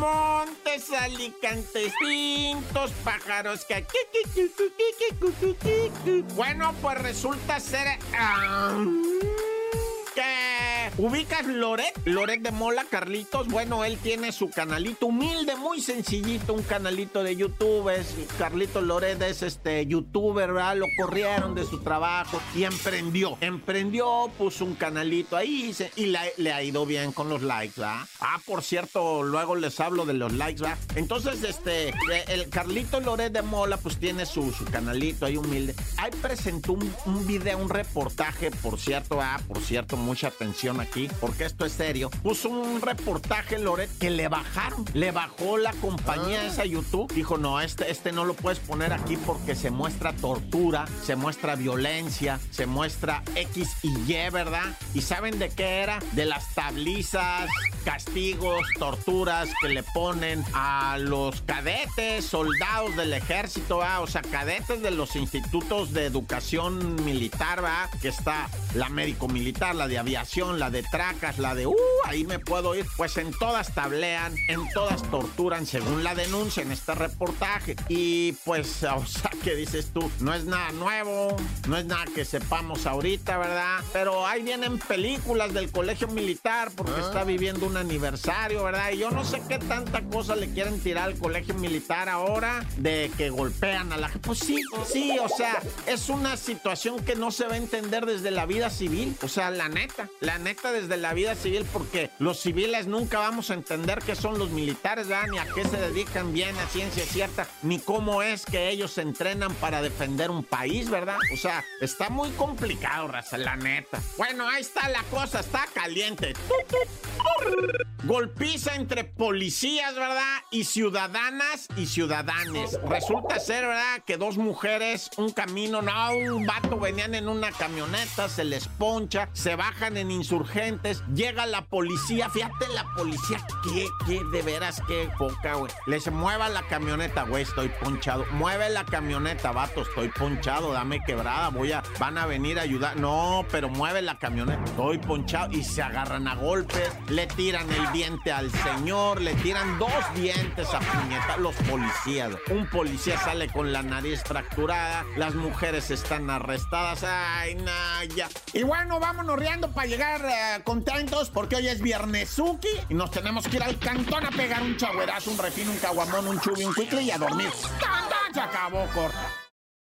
montes, alicantes, pintos, pájaros que... Bueno, pues resulta ser... ah, ubicas Loret, Loret de Mola, Carlitos. Bueno, él tiene su canalito humilde, muy sencillito, un canalito de YouTube. Es, Carlitos Loret es este youtuber, ¿verdad? Lo corrieron de su trabajo y emprendió. Emprendió, puso un canalito ahí y la- le ha ido bien con los likes, ¿verdad? Ah, por cierto, luego les hablo de los likes, ¿verdad? Entonces, este, eh, el Carlito Loret de Mola, pues tiene su, su canalito ahí humilde. Ahí presentó un, un video, un reportaje, por cierto, ah, por cierto, mucha atención aquí, porque esto es serio. Puso un reportaje, Loret, que le bajaron. Le bajó la compañía esa YouTube. Dijo, no, este, este no lo puedes poner aquí porque se muestra tortura, se muestra violencia, se muestra X y Y, ¿verdad? ¿Y saben de qué era? De las tablizas, castigos, torturas que le ponen a los cadetes, soldados del ejército, ¿va? o sea, cadetes de los institutos de educación militar, ¿va? que está la médico militar, la de aviación, la de tracas, la de, uh, ahí me puedo ir. Pues en todas tablean, en todas torturan, según la denuncia en este reportaje. Y pues, o sea, que dices tú, no es nada nuevo, no es nada que sepamos ahorita, ¿verdad? Pero ahí vienen películas del colegio militar porque está viviendo un aniversario, ¿verdad? Y yo no sé qué tanta cosa le quieren tirar al colegio militar ahora de que golpean a la gente. Pues sí, sí, o sea, es una situación que no se va a entender desde la vida civil. O sea, la neta, la neta desde la vida civil, porque los civiles nunca vamos a entender qué son los militares, ¿verdad? Ni a qué se dedican bien a ciencia cierta, ni cómo es que ellos se entrenan para defender un país, ¿verdad? O sea, está muy complicado, raza, la neta. Bueno, ahí está la cosa, está caliente. Golpiza entre policías, ¿verdad? Y ciudadanas y ciudadanes. Resulta ser, ¿verdad? Que dos mujeres, un camino, no, un vato venían en una camioneta, se les poncha, se bajan en insurgentes, llega la policía, fíjate la policía, que, que de veras, qué poca, güey. Les mueva la camioneta, güey, estoy ponchado. Mueve la camioneta, vato, estoy ponchado, dame quebrada, voy a, van a venir a ayudar. No, pero mueve la camioneta, estoy ponchado y se agarran a golpes, le tiran el diente al señor, le tiran dos dientes a puñeta, los policías. Un policía sale con la nariz fracturada, las mujeres están arrestadas, ay, Naya. Y bueno, vámonos riendo para llegar eh, contentos porque hoy es viernesuki y nos tenemos que ir al cantón a pegar un chagüerazo, un refino, un caguamón, un chubi, un cuicle y a dormir. ¡Tan, tan! Se acabó, corta.